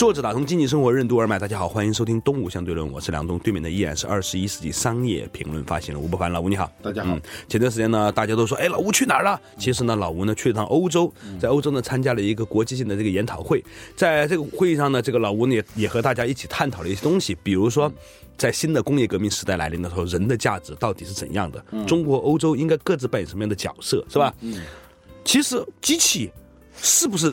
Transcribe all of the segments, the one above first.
作者打通经济生活任督二脉，大家好，欢迎收听《东吴相对论》，我是梁东，对面的依然是二十一世纪商业评论发行人吴伯凡，老吴你好，大家好。嗯前段时间呢，大家都说，哎，老吴去哪儿了？其实呢，老吴呢去了趟欧洲，在欧洲呢参加了一个国际性的这个研讨会，在这个会议上呢，这个老吴呢也也和大家一起探讨了一些东西，比如说，在新的工业革命时代来临的时候，人的价值到底是怎样的？中国、欧洲应该各自扮演什么样的角色，是吧？嗯，其实机器是不是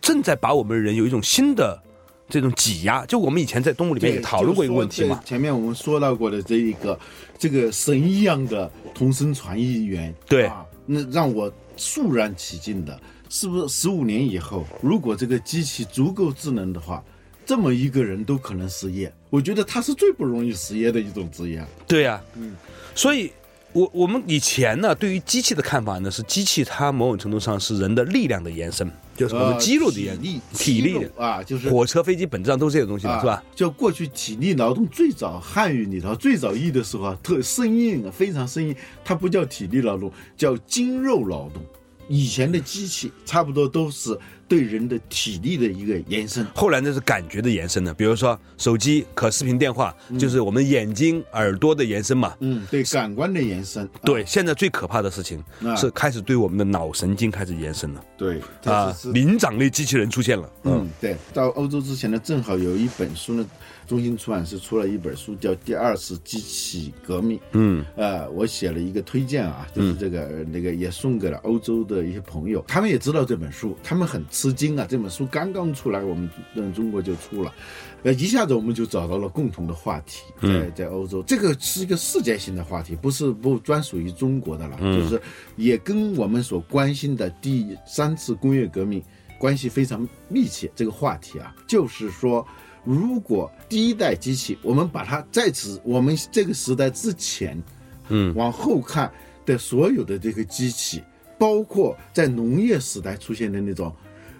正在把我们人有一种新的？这种挤压，就我们以前在动物里面也讨论过一个问题嘛。前面我们说到过的这一个，这个神一样的同声传译员，对，那让我肃然起敬的，是不是？十五年以后，如果这个机器足够智能的话，这么一个人都可能失业。我觉得他是最不容易失业的一种职业。对呀，嗯，所以。我我们以前呢，对于机器的看法呢，是机器它某种程度上是人的力量的延伸，就是我们肌肉的延力、体力的啊，就是火车、飞机本质上都是这些东西的是吧？就过去体力劳动最早汉语里头最早译的时候啊，特生硬啊，非常生硬，它不叫体力劳动，叫筋肉劳动。以前的机器差不多都是对人的体力的一个延伸，后来那是感觉的延伸呢。比如说手机、可视频电话，就是我们眼睛、耳朵的延伸嘛。嗯，对，感官的延伸。对，现在最可怕的事情是开始对我们的脑神经开始延伸了。对，啊，灵长类机器人出现了。嗯，对，到欧洲之前呢，正好有一本书呢。中心出版社出了一本书，叫《第二次机器革命》。嗯，呃，我写了一个推荐啊，就是这个那个也送给了欧洲的一些朋友，他们也知道这本书，他们很吃惊啊。这本书刚刚出来，我们嗯中国就出了，呃，一下子我们就找到了共同的话题，在在欧洲，这个是一个世界性的话题，不是不专属于中国的了，就是也跟我们所关心的第三次工业革命关系非常密切。这个话题啊，就是说。如果第一代机器，我们把它在此我们这个时代之前，嗯，往后看的所有的这个机器，包括在农业时代出现的那种，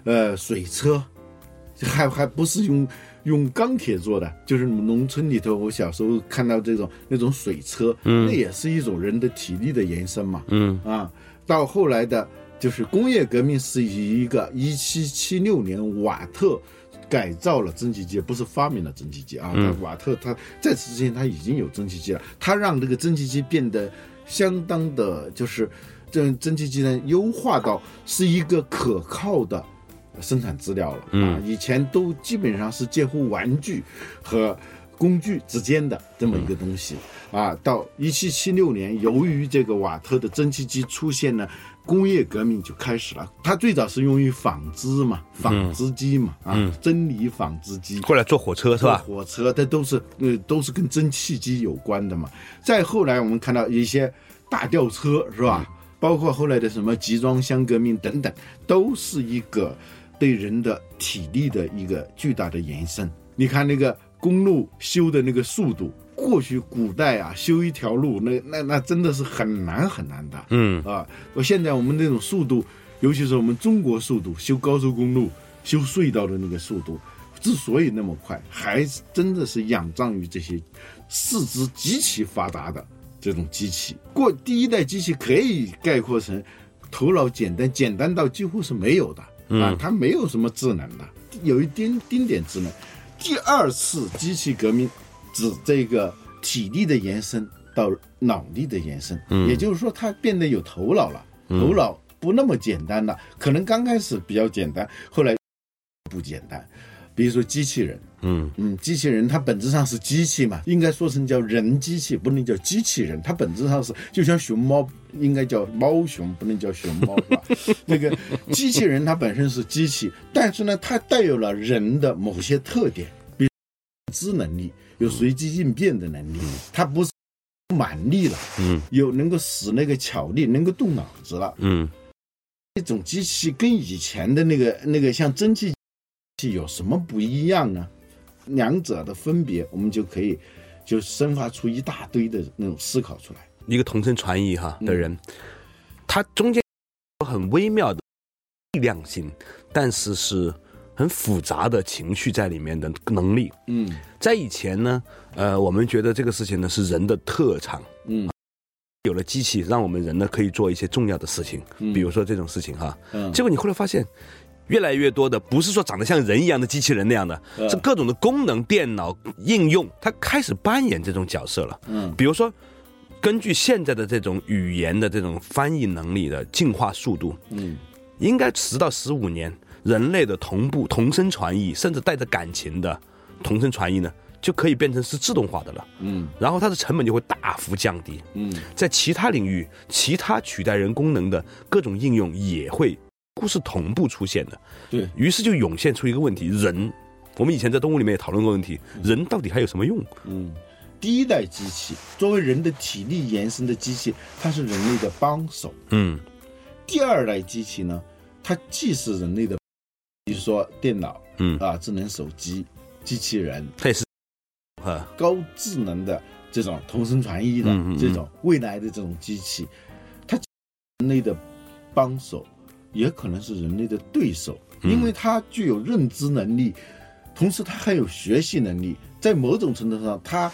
呃，水车，还还不是用用钢铁做的，就是农村里头，我小时候看到这种那种水车，嗯，那也是一种人的体力的延伸嘛，嗯。啊，到后来的，就是工业革命是以一个一七七六年瓦特。改造了蒸汽机，不是发明了蒸汽机啊！瓦特他在此之前他已经有蒸汽机了，他让这个蒸汽机变得相当的，就是这蒸汽机呢优化到是一个可靠的生产资料了啊！以前都基本上是介乎玩具和工具之间的这么一个东西啊！到一七七六年，由于这个瓦特的蒸汽机出现了。工业革命就开始了，它最早是用于纺织嘛，纺织机嘛，啊，真理纺织机。后来坐火车是吧？火车它都是呃都是跟蒸汽机有关的嘛。再后来我们看到一些大吊车是吧？包括后来的什么集装箱革命等等，都是一个对人的体力的一个巨大的延伸。你看那个公路修的那个速度。过去古代啊，修一条路，那那那真的是很难很难的。嗯啊，我现在我们那种速度，尤其是我们中国速度，修高速公路、修隧道的那个速度，之所以那么快，还真的是仰仗于这些四肢极其发达的这种机器。过第一代机器可以概括成头脑简单，简单到几乎是没有的啊，它没有什么智能的，有一丁丁点智能。第二次机器革命。指这个体力的延伸到脑力的延伸，也就是说，它变得有头脑了，头脑不那么简单了。可能刚开始比较简单，后来不简单。比如说机器人，嗯嗯，机器人它本质上是机器嘛，应该说成叫人机器，不能叫机器人。它本质上是就像熊猫，应该叫猫熊，不能叫熊猫，是吧？那个机器人它本身是机器，但是呢，它带有了人的某些特点，比如知能力。有随机应变的能力，他不是蛮力了，嗯，有能够使那个巧力，能够动脑子了，嗯，这种机器跟以前的那个那个像蒸汽器有什么不一样呢？两者的分别，我们就可以就生发出一大堆的那种思考出来。一个同声传译哈的人，他中间有很微妙的力量性，但是是很复杂的情绪在里面的能力。嗯在以前呢，呃，我们觉得这个事情呢是人的特长，嗯有了机器，让我们人呢可以做一些重要的事情，比如说这种事情哈。嗯结果你后来发现，越来越多的不是说长得像人一样的机器人那样的，嗯是各种的功能、电脑应用，它开始扮演这种角色了。嗯比如说，根据现在的这种语言的这种翻译能力的进化速度，嗯应该十到十五年，人类的同步同声传译，甚至带着感情的同声传译呢，就可以变成是自动化的了。嗯然后它的成本就会大幅降低。嗯在其他领域，其他取代人功能的各种应用也会几乎是同步出现的。对，于是就涌现出一个问题：人，我们以前在动物里面也讨论过问题，人到底还有什么用？嗯。第一代机器作为人的体力延伸的机器，它是人类的帮手。嗯第二代机器呢，它既是人类的，比如说电脑嗯，啊、智能手机、机器人、它也是，啊，高智能的这种同声传译的嗯嗯嗯。这种未来的这种机器，它人类的帮手，也可能是人类的对手，嗯。因为它具有认知能力，同时它还有学习能力。在某种程度上，它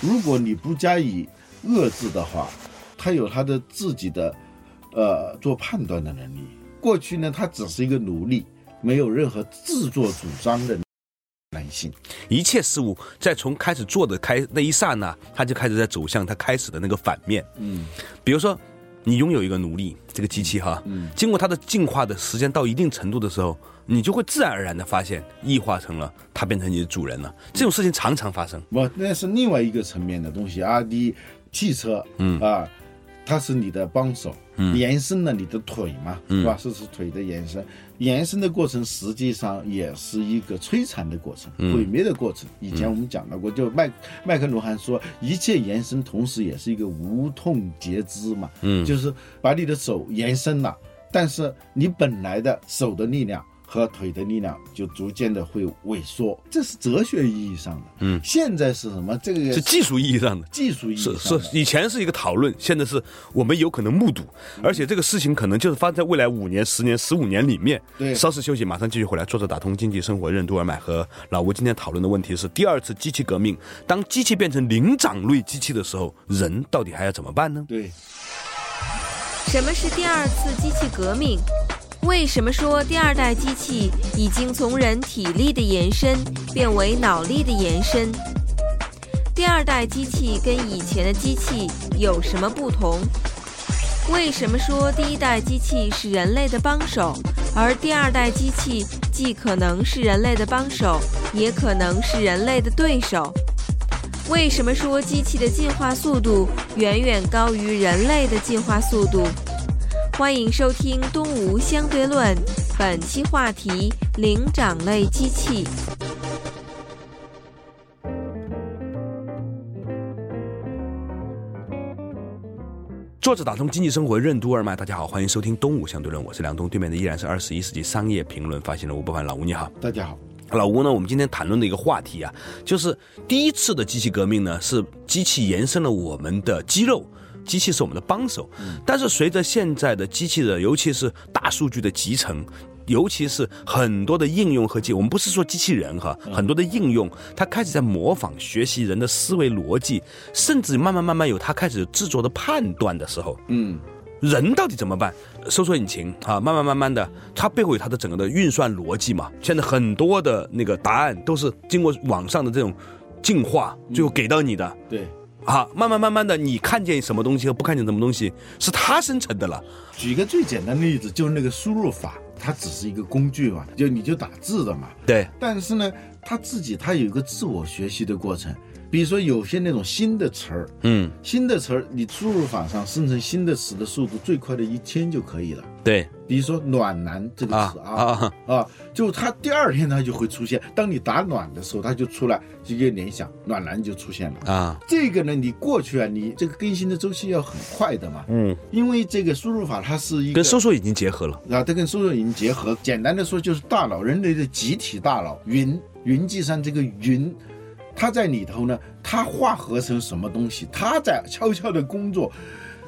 如果你不加以遏制的话，它有它的自己的呃做判断的能力。过去呢，它只是一个奴隶，没有任何自作主张的男性。一切事物在从开始做的开那一刹那，他就开始在走向他开始的那个反面。嗯比如说，你拥有一个奴隶，这个机器哈，嗯经过它的进化的时间到一定程度的时候，你就会自然而然的发现，异化成了它变成你的主人了。这种事情常常发生。不，那是另外一个层面的东西啊。你汽车，嗯啊，它是你的帮手，嗯延伸了你的腿嘛，嗯是吧？这是腿的延伸，延伸的过程实际上也是一个摧残的过程，嗯毁灭的过程。以前我们讲到过，就麦麦克卢汉说，一切延伸同时也是一个无痛截肢嘛，嗯就是把你的手延伸了，但是你本来的手的力量。和腿的力量就逐渐的会萎缩，这是哲学意义上的。嗯现在是什么？这个是技术意义上的。技术意义是上的是，以前是一个讨论，现在是我们有可能目睹，而且这个事情可能就是发生在未来五年、十年、十五年里面。对稍事休息，马上继续回来。作者打通经济生活任督二脉和老吴今天讨论的问题是：第二次机器革命，当机器变成灵长类机器的时候，人到底还要怎么办呢？对，什么是第二次机器革命？为什么说第二代机器已经从人体力的延伸变为脑力的延伸？第二代机器跟以前的机器有什么不同？为什么说第一代机器是人类的帮手，而第二代机器既可能是人类的帮手，也可能是人类的对手？为什么说机器的进化速度远远高于人类的进化速度？欢迎收听《东吴相对论》，本期话题：灵长类机器。作者打通经济生活任督二脉，大家好，欢迎收听东吴相对论，我是梁东，对面的依然是二十一世纪商业评论发行人吴伯凡，老吴你好。大家好。老吴呢，我们今天谈论的一个话题啊，就是第一次的机器革命呢，是机器延伸了我们的肌肉。机器是我们的帮手，但是随着现在的机器人，尤其是大数据的集成，尤其是很多的应用和技，我们不是说机器人哈，很多的应用，它开始在模仿、学习人的思维逻辑，甚至慢慢慢慢有它开始制作的判断的时候，嗯人到底怎么办？搜索引擎啊，慢慢慢慢的，它背后有它的整个的运算逻辑嘛。现在很多的那个答案都是经过网上的这种进化，最后给到你的。对，啊，慢慢慢慢的，你看见什么东西和不看见什么东西，是它生成的了。举一个最简单的例子，就是那个输入法，它只是一个工具嘛，就你就打字的嘛。对，但是呢，它自己它有一个自我学习的过程，比如说有些那种新的词儿，嗯，新的词儿你输入法上生成新的词的速度最快的一天就可以了。对比如说“暖男”这个啊词啊啊，就它第二天它就会出现。当你打暖的时候，它就出来直接联想，暖男就出现了。啊，这个呢，你过去啊，你这个更新的周期要很快的嘛，嗯，因为这个输入法它是一个跟搜索已经结合了。啊，它跟搜索已经结合。简单的说，就是大脑人类的集体大脑，云云计算这个云，它在里头呢，他化合成什么东西，他在悄悄的工作，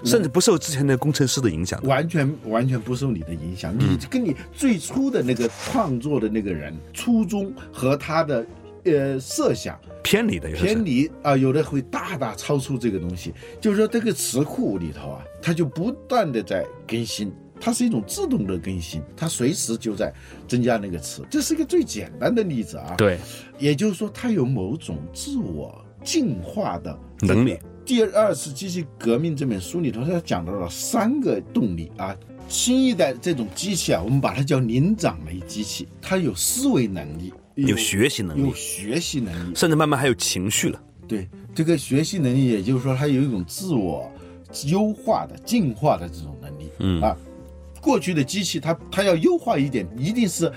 甚至不受之前的工程师的影响。完全完全不受你的影响。你跟你最初的那个创作的那个人初衷和他的呃设想偏离的偏离啊、有的会大大超出这个东西。就是说，这个词库里头啊，它就不断的在更新。它是一种自动的更新，它随时就在增加那个词，这是一个最简单的例子啊。，对也就是说，它有某种自我进化的能力。第二次机器革命这本书里头，它讲到了三个动力啊。新一代这种机器啊，我们把它叫灵长类机器，它有思维能力，有学习能力有学习能力。甚至慢慢还有情绪了。对这个学习能力，也就是说，它有一种自我优化的、进化的这种能力。嗯啊，过去的机器它它要优化一点，一定是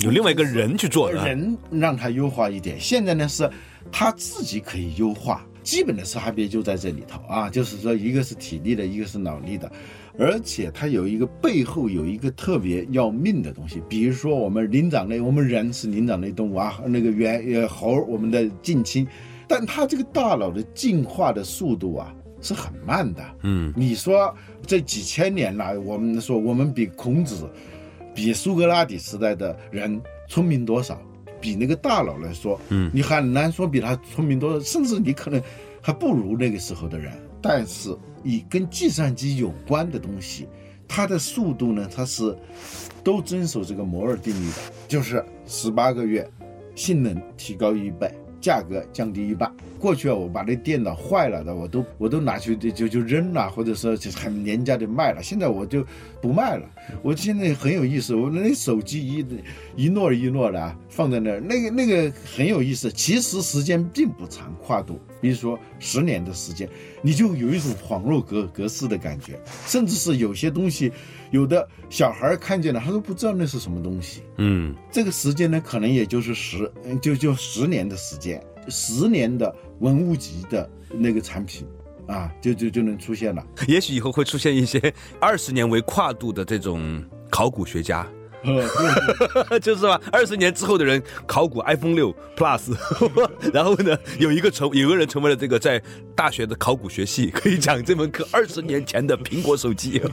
有另外一个人去做的，人让它优化一点。现在呢是它自己可以优化，基本的差别就在这里头啊，就是说一个是体力的，一个是脑力的，而且它有一个背后有一个特别要命的东西，比如说我们灵长类，我们人是灵长类动物啊，那个猿呃猴我们的近亲，但它这个大脑的进化的速度啊。是很慢的，嗯，你说这几千年来，我们说我们比孔子、比苏格拉底时代的人聪明多少？比那个大佬来说，嗯你很难说比他聪明多少，甚至你可能还不如那个时候的人。但是以跟计算机有关的东西，它的速度呢，它是都遵守这个摩尔定律的，就是十八个月，性能提高一倍，价格降低一半。过去啊，我把那电脑坏了的，我都我都拿去就就就扔了，或者说就很廉价的卖了。现在我就不卖了。我现在很有意思，我那手机一一摞一摞的啊放在那儿，那个那个很有意思。其实时间并不长，跨度，比如说十年的时间，你就有一种恍若隔隔世的感觉，甚至是有些东西，有的小孩看见了，他都不知道那是什么东西。嗯，这个时间呢，可能也就是十，嗯就就十年的时间，十年的文物级的那个产品啊，就就就能出现了。也许以后会出现一些二十年为跨度的这种考古学家，就是吧？二十年之后的人考古 iPhone 六 Plus，然后呢，有一个成有个人成为了这个在大学的考古学系可以讲这门课，二十年前的苹果手机。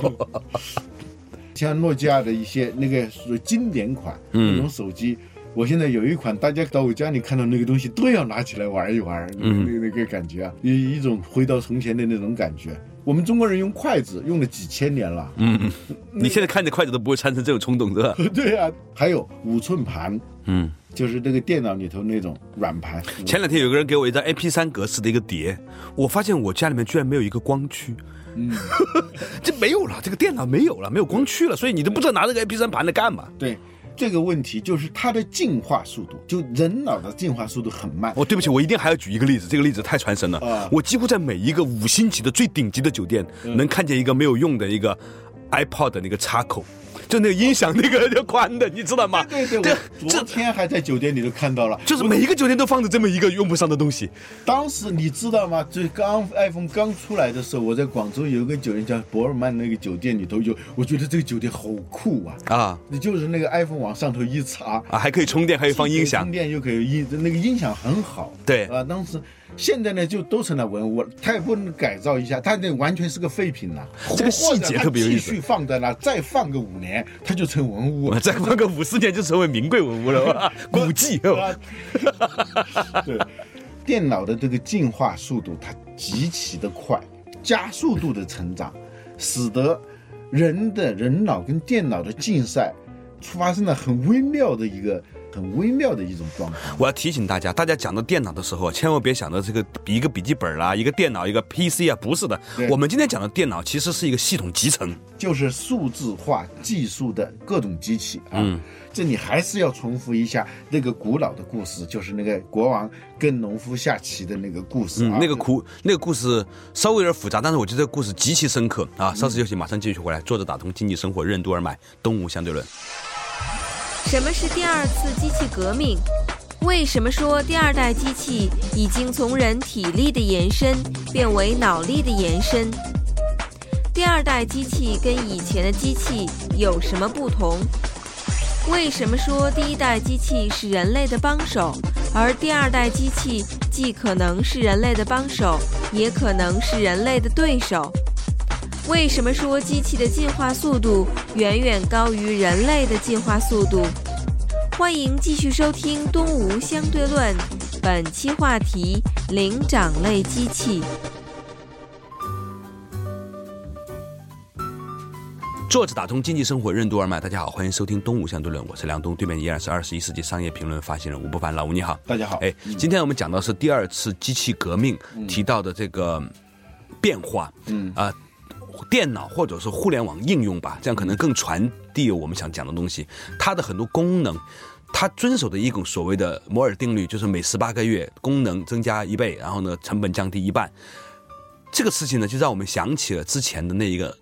像诺基亚的一些那个属于经典款嗯那种手机，我现在有一款，大家到我家里看到那个东西都要拿起来玩一玩，那嗯那那个感觉啊，一一种回到从前的那种感觉。我们中国人用筷子用了几千年了，嗯，你现在看着筷子都不会产生这种冲动，是吧？对啊，还有五寸盘，嗯，就是那个电脑里头那种软盘。前两天有个人给我一张 MP 3格式的一个碟，我发现我家里面居然没有一个光驱。嗯，这没有了，这个电脑没有了，没有光驱了，所以你都不知道拿这个 MP 3盘来干嘛。对这个问题，就是它的进化速度，就人脑的进化速度很慢。哦，对不起，我一定还要举一个例子，这个例子太传神了。啊我几乎在每一个五星级的最顶级的酒店，嗯能看见一个没有用的一个 iPod 的那个插口，就那个音响那个叫宽的，你知道吗？对对，这我昨天还在酒店里头看到了。就是每一个酒店都放着这么一个用不上的东西。当时你知道吗？就刚 iPhone 刚出来的时候，我在广州有一个酒店叫博尔曼那个酒店里头有，我觉得这个酒店好酷啊！啊你就是那个 iPhone 往上头一插，啊，还可以充电，还可以放音响充。电又可以音，那个音响很好。对啊，当时现在呢就都成了文物了，它也不能改造一下，它那完全是个废品了。这个细节特别有意思继续放在那，再放个五年，它就成文物了。再放个五十年就成为名贵文物了吧？古迹。啊，对，电脑的这个进化速度它极其的快，加速度的成长，使得人的人脑跟电脑的竞赛发生了很微妙的一个很微妙的一种状态。我要提醒大家，大家讲到电脑的时候，千万别想到这个一个笔记本啦、一个电脑、一个 PC 啊，不是的。我们今天讲的电脑其实是一个系统集成。就是数字化技术的各种机器啊。这里还是要重复一下那个古老的故事，就是那个国王跟农夫下棋的那个故事啊。嗯，那个故那个故事稍微有点复杂，但是我觉得这个故事极其深刻啊。稍事休息，马上继续回来。作者打通经济生活任督二脉，东吴相对论。什么是第二次机器革命？为什么说第二代机器已经从人体力的延伸变为脑力的延伸？第二代机器跟以前的机器有什么不同？为什么说第一代机器是人类的帮手，而第二代机器既可能是人类的帮手，也可能是人类的对手？为什么说机器的进化速度远远高于人类的进化速度？欢迎继续收听《东吴相对论》，本期话题：灵长类机器。作者打通经济生活任督二脉，大家好，欢迎收听《东吴相对论》，我是梁东，对面依然是二十一世纪商业评论发行人吴不凡，老吴你好，大家好。哎，今天我们讲到是第二次机器革命提到的这个变化，嗯啊、电脑或者是互联网应用吧，这样可能更传递我们想讲的东西。它的很多功能，它遵守的一种所谓的摩尔定律，就是每十八个月功能增加一倍，然后呢成本降低一半。这个事情呢，就让我们想起了之前的那一个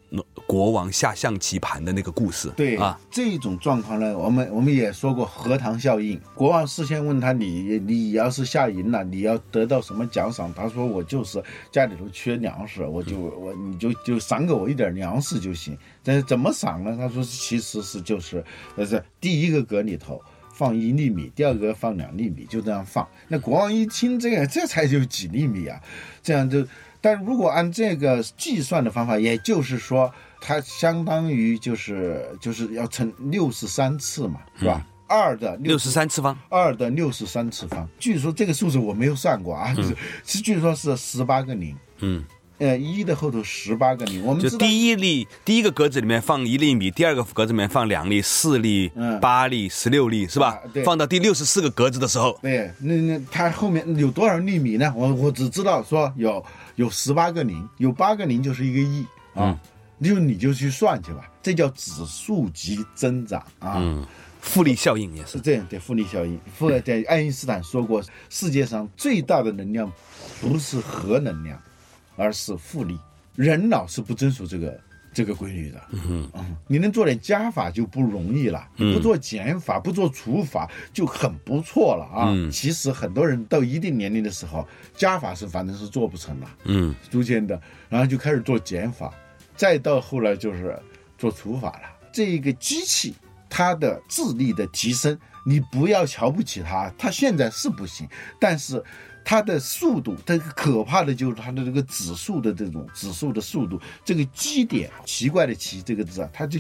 国王下象棋盘的那个故事。对啊，这种状况呢，我们我们也说过荷塘效应。国王事先问他你你要是下赢了，你要得到什么奖赏？他说我就是家里头缺粮食，我就我你就就赏给我一点粮食就行。但是怎么赏呢？他说其实是就是呃是第一个格里头。放一粒米，第二个放两粒米，就这样放。那国王一听这个，这才有几粒米啊，这样就。但如果按这个计算的方法，也就是说，它相当于就是就是要乘六十三次嘛，是吧？二的六十三次方，二的六十三次方。据说这个数字我没有算过啊，是是据说是十八个零。嗯。呃，一的后头十八个零，我们就第一粒第一个格子里面放一粒米，第二个格子里面放两粒、四粒、嗯八粒、十六粒，是吧啊？对放到第六十四个格子的时候，对，那那它后面有多少粒米呢？我我只知道说有有十八个零，有八个零就是一个亿啊，就你就去算去吧，这叫指数级增长啊。嗯，复利效应也是是。这样对复利效应。富在爱因斯坦说过，世界上最大的能量不是核能量，而是复利。人老是不遵守这个这个规律的。嗯你能做点加法就不容易了，你不做减法，不做除法就很不错了啊。嗯其实很多人到一定年龄的时候，加法是反正是做不成了。嗯，逐渐的，然后就开始做减法，再到后来就是做除法了。这一个机器它的智力的提升，你不要瞧不起它，它现在是不行，但是它的速度，它可怕的就是它的这个指数的这种指数的速度，这个基点，奇怪的奇这个字啊，它就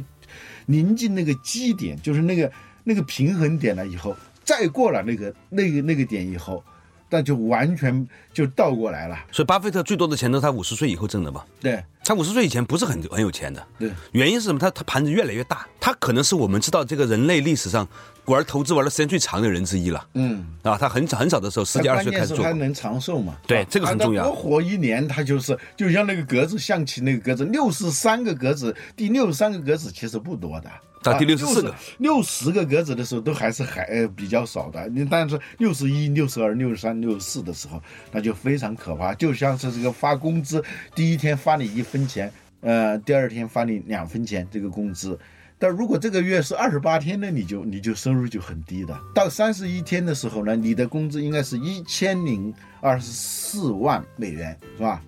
临近那个基点，就是那个那个平衡点了以后，再过了那个那个那个点以后，那就完全就倒过来了。所以巴菲特最多的钱都是他五十岁以后挣的嘛。对他五十岁以前不是很很有钱的，对。原因是什么？他他盘子越来越大，他可能是我们知道这个人类历史上玩投资玩的时间最长的人之一了。嗯，啊，他很早很早的时候，十几二十岁开始做关键是他能长寿嘛？对啊这个很重要他多活一年，他就是就像那个格子，象棋那个格子，六十三个格子，第六十三个格子其实不多的。到第六十四个六十个格子的时候，都还是还呃比较少的。你但是六十一、六十二、六十三、六十四的时候，那就非常可怕，就像是这个发工资，第一天发你一分钱，呃，第二天发你两分钱这个工资。但如果这个月是二十八天呢，你就你就收入就很低的。到三十一天的时候呢，你的工资应该是一千零二十四万美元，是吧？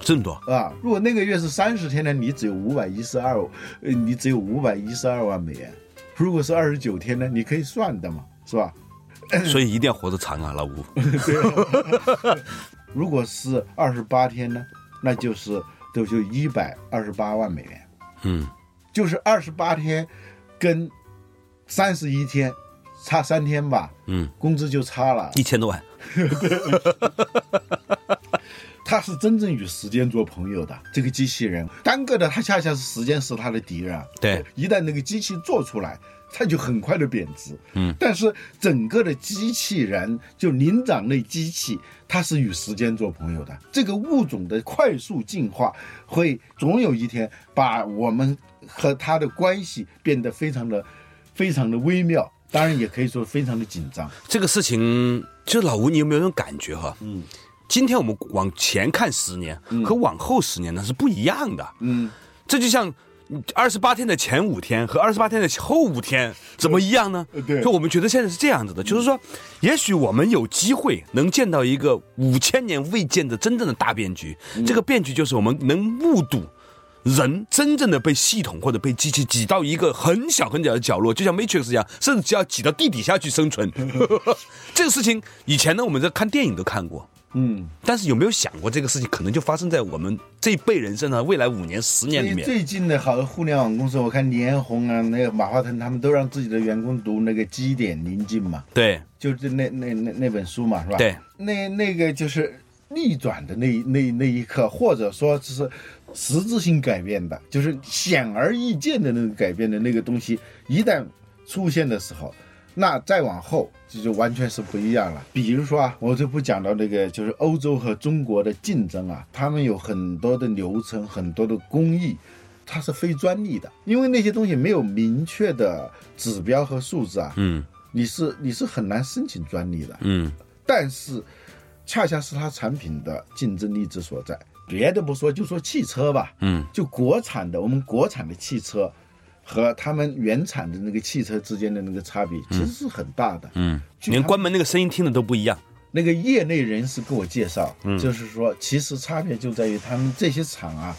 这么多，啊，如果那个月是三十天呢，你只有五百一十二，呃，你只有五百一十二万美元。如果是二十九天呢，你可以算的嘛，是吧？所以一定要活得长啊，老吴。如果是二十八天呢，那就是都就一百二十八万美元，嗯，就是二十八天跟三十一天差三天吧，嗯，工资就差了。一千多万，他是真正与时间做朋友的这个机器人，单个的他恰恰是时间是他的敌人。对，一旦那个机器做出来，它就很快的贬值。嗯，但是整个的机器人，就灵长类机器，它是与时间做朋友的。这个物种的快速进化，会总有一天把我们和它的关系变得非常的、非常的微妙。当然，也可以说非常的紧张。这个事情，就老吴，你有没有那种感觉哈？嗯，今天我们往前看十年，和往后十年呢是不一样的。嗯，这就像二十八天的前五天和二十八天的后五天怎么一样呢？对就我们觉得现在是这样子的，就是说，也许我们有机会能见到一个五千年未见的真正的大变局。这个变局就是我们能目睹。人真正的被系统或者被机器挤到一个很小很小的角落，就像 Matrix 一样，甚至只要挤到地底下去生存。这个事情以前呢，我们在看电影都看过，嗯，但是有没有想过这个事情可能就发生在我们这一辈人身上，未来五年、十年里面？最近的好多互联网公司，我看联宏啊，那个马化腾他们都让自己的员工读那个基点宁静嘛，对，就是那那那那本书嘛，是吧？对，那那个就是逆转的那那那一刻，或者说只是。实质性改变的，就是显而易见的那个改变的那个东西，一旦出现的时候，那再往后这就完全是不一样了。比如说啊，我就不讲到那个，就是欧洲和中国的竞争啊，他们有很多的流程，很多的工艺，它是非专利的，因为那些东西没有明确的指标和数字啊，嗯，你是你是很难申请专利的，嗯，但是恰恰是它产品的竞争力之所在。别的不说，就说汽车吧，嗯，就国产的，我们国产的汽车和他们原产的那个汽车之间的那个差别，其实是很大的，嗯，连关门那个声音听的都不一样，那个业内人士跟我介绍，嗯。就是说，其实差别就在于他们这些厂啊，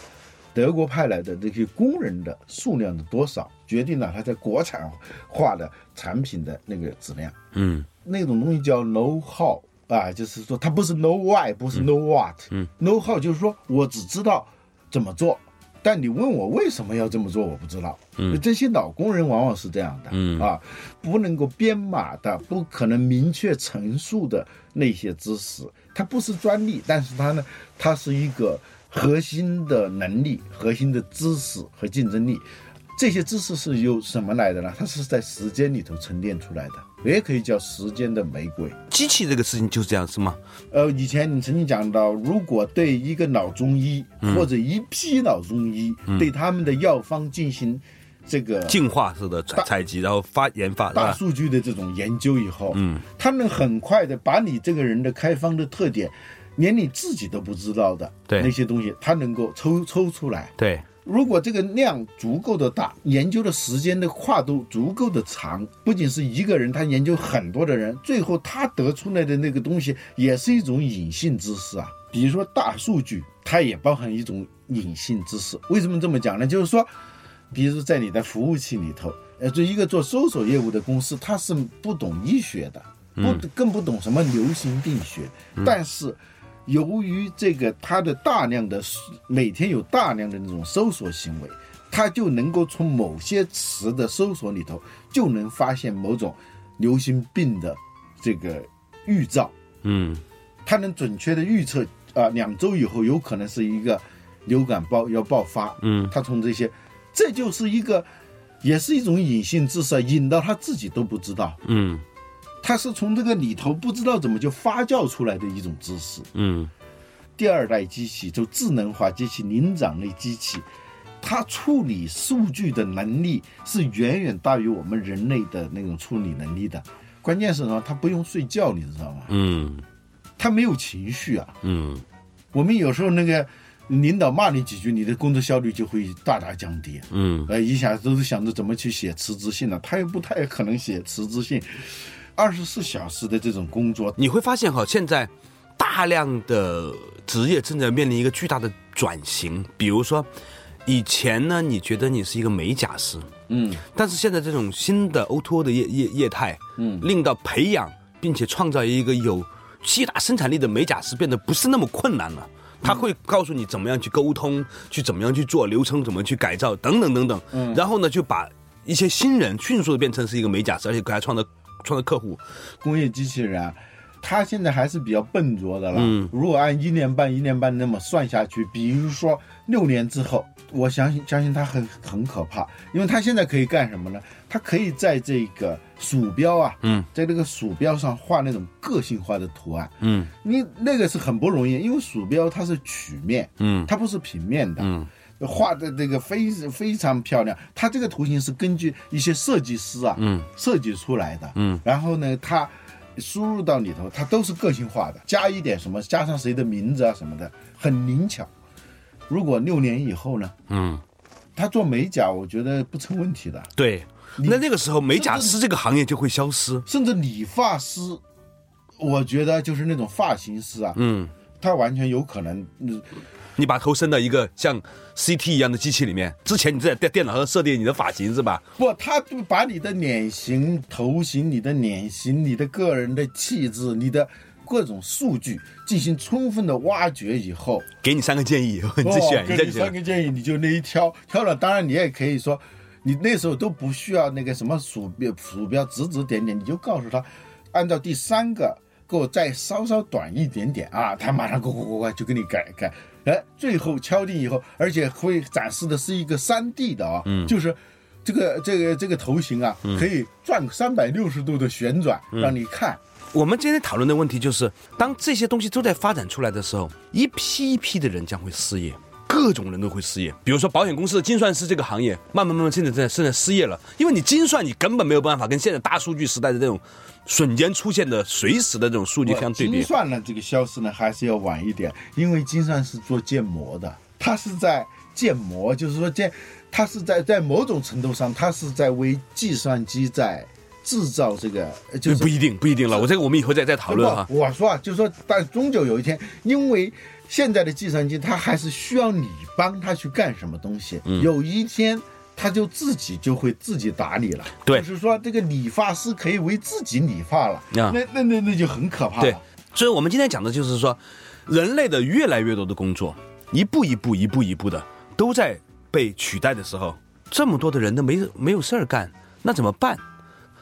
德国派来的这些工人的数量的多少，决定了它在国产化的产品的那个质量。嗯。那种东西叫 know how 啊，就是说它不是 know why，不是 know what，嗯，know how 就是说我只知道怎么做，但你问我为什么要这么做，我不知道。嗯这些老工人往往是这样的，嗯啊，不能够编码的，不可能明确陈述的那些知识，它不是专利，但是它呢，它是一个核心的能力、核心的知识和竞争力。这些知识是由什么来的呢？它是在时间里头沉淀出来的，也可以叫时间的玫瑰。机器这个事情就是这样是吗？呃，以前你曾经讲到，如果对一个脑中医、嗯或者一批脑中医，对他们的药方进行这个进化式的采采集，然后发研发，大数据的这种研究以后，嗯，他们很快的把你这个人的开方的特点，连你自己都不知道的对那些东西，他能够抽抽出来。对，如果这个量足够的大，研究的时间的跨度足够的长，不仅是一个人，他研究很多的人，最后他得出来的那个东西也是一种隐性知识啊。比如说大数据，它也包含一种隐性知识。为什么这么讲呢？就是说，比如在你的服务器里头，呃，就一个做搜索业务的公司，它是不懂医学的，不更不懂什么流行病学，但是。由于这个它的大量的每天有大量的那种搜索行为，它就能够从某些词的搜索里头就能发现某种流行病的这个预兆，嗯。它能准确的预测啊，两周以后有可能是一个流感爆要爆发，嗯。它从这些，这就是一个，也是一种隐性知识，引到他自己都不知道，嗯它是从这个里头不知道怎么就发酵出来的一种知识。嗯第二代机器就智能化机器、灵长类机器，它处理数据的能力是远远大于我们人类的那种处理能力的。关键是什么？它不用睡觉，你知道吗？嗯它没有情绪啊。嗯我们有时候那个领导骂你几句，你的工作效率就会大大降低。嗯呃，一下都是想着怎么去写辞职信了，他又不太可能写辞职信。二十四小时的这种工作，你会发现哈，现在大量的职业正在面临一个巨大的转型。比如说，以前呢，你觉得你是一个美甲师，嗯但是现在这种新的 O to O 的业业业态，嗯令到培养并且创造一个有巨大生产力的美甲师变得不是那么困难了。他会告诉你怎么样去沟通，去怎么样去做流程，怎么去改造等等等等。嗯然后呢，就把一些新人迅速的变成是一个美甲师，而且给他创造创的客户。工业机器人啊，他现在还是比较笨拙的了。嗯如果按一年半一年半那么算下去，比如说六年之后，我相信相信他很很可怕，因为他现在可以干什么呢？他可以在这个鼠标啊，嗯，在这个鼠标上画那种个性化的图案。嗯你那个是很不容易，因为鼠标它是曲面，嗯它不是平面的。嗯画的这个非非常漂亮，它这个图形是根据一些设计师啊，嗯设计出来的，嗯，然后呢，它输入到里头，它都是个性化的，加一点什么，加上谁的名字啊什么的，很灵巧。如果六年以后呢，嗯，他做美甲，我觉得不成问题的，对。那那个时候，美甲师这个行业就会消失。甚至理发师，我觉得就是那种发型师啊，嗯，他完全有可能，嗯你把头伸到一个像 CT 一样的机器里面，之前你在电电脑上设定你的发型是吧？不，他就把你的脸型、头型、你的脸型、你的个人的气质、你的各种数据进行充分的挖掘以后，给你三个建议，你自己选一哦给你。三个建议，你就那一挑挑了。当然，你也可以说，你那时候都不需要那个什么鼠标鼠标指指点点，你就告诉他，按照第三个给我再稍稍短一点点啊，他马上呱呱呱呱就给你改改。哎，最后敲定以后，而且会展示的是一个三 D 的啊，嗯，就是。这个这个这个头型啊，可以转三百六十度的旋转，让你看。我们今天讨论的问题就是，当这些东西都在发展出来的时候，一批一批的人将会失业，各种人都会失业。比如说保险公司的精算师这个行业，慢慢慢慢现在在现在失业了，因为你精算你根本没有办法跟现在大数据时代的这种瞬间出现的随时的这种数据相对精比。算呢，这个消失呢还是要晚一点，因为精算是做建模的，它是在建模，就是说建，它是在在某种程度上，它是在为计算机在制造这个，呃就是不一定，不一定了。我这个我们以后再再讨论哈。我说啊，就是说，但终究有一天，因为现在的计算机它还是需要你帮它去干什么东西，嗯有一天。它就自己就会自己打理了，对就是说这个理发师可以为自己理发了，啊那那那那就很可怕了。对，所以我们今天讲的就是说，人类的越来越多的工作，一步一步、一步一步的都在被取代的时候，这么多的人都没没有事儿干，那怎么办？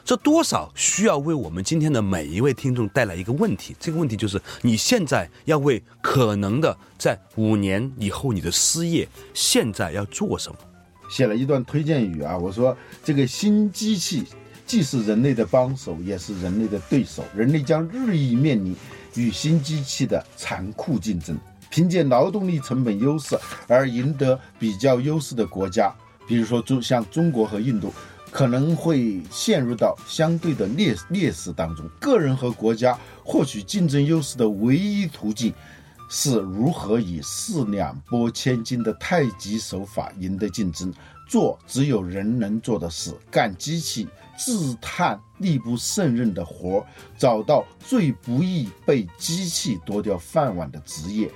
这多少需要为我们今天的每一位听众带来一个问题，这个问题就是你现在要为可能的在五年以后你的失业，现在要做什么？写了一段推荐语啊，我说这个新机器既是人类的帮手，也是人类的对手。人类将日益面临与新机器的残酷竞争。凭借劳动力成本优势而赢得比较优势的国家，比如说中像中国和印度，可能会陷入到相对的劣劣势当中。个人和国家获取竞争优势的唯一途径。是如何以四两拨千斤的太极手法赢得竞争，做只有人能做的事，干机器自叹力不胜任的活儿，找到最不易被机器夺掉饭碗的职业，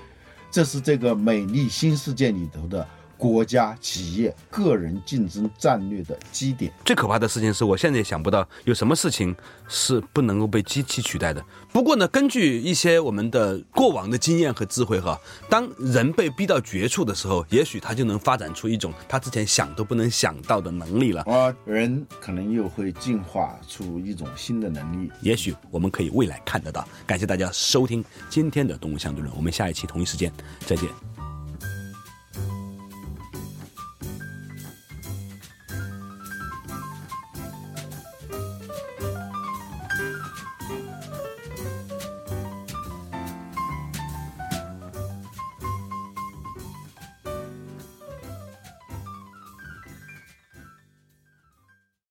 这是这个美丽新世界里头的国家、企业、个人竞争战略的基点。最可怕的事情是我现在也想不到有什么事情是不能够被机器取代的。不过呢，根据一些我们的过往的经验和智慧哈，当人被逼到绝处的时候，也许他就能发展出一种他之前想都不能想到的能力了。啊，人可能又会进化出一种新的能力。也许我们可以未来看得到。感谢大家收听今天的《动物相对论》，我们下一期同一时间再见。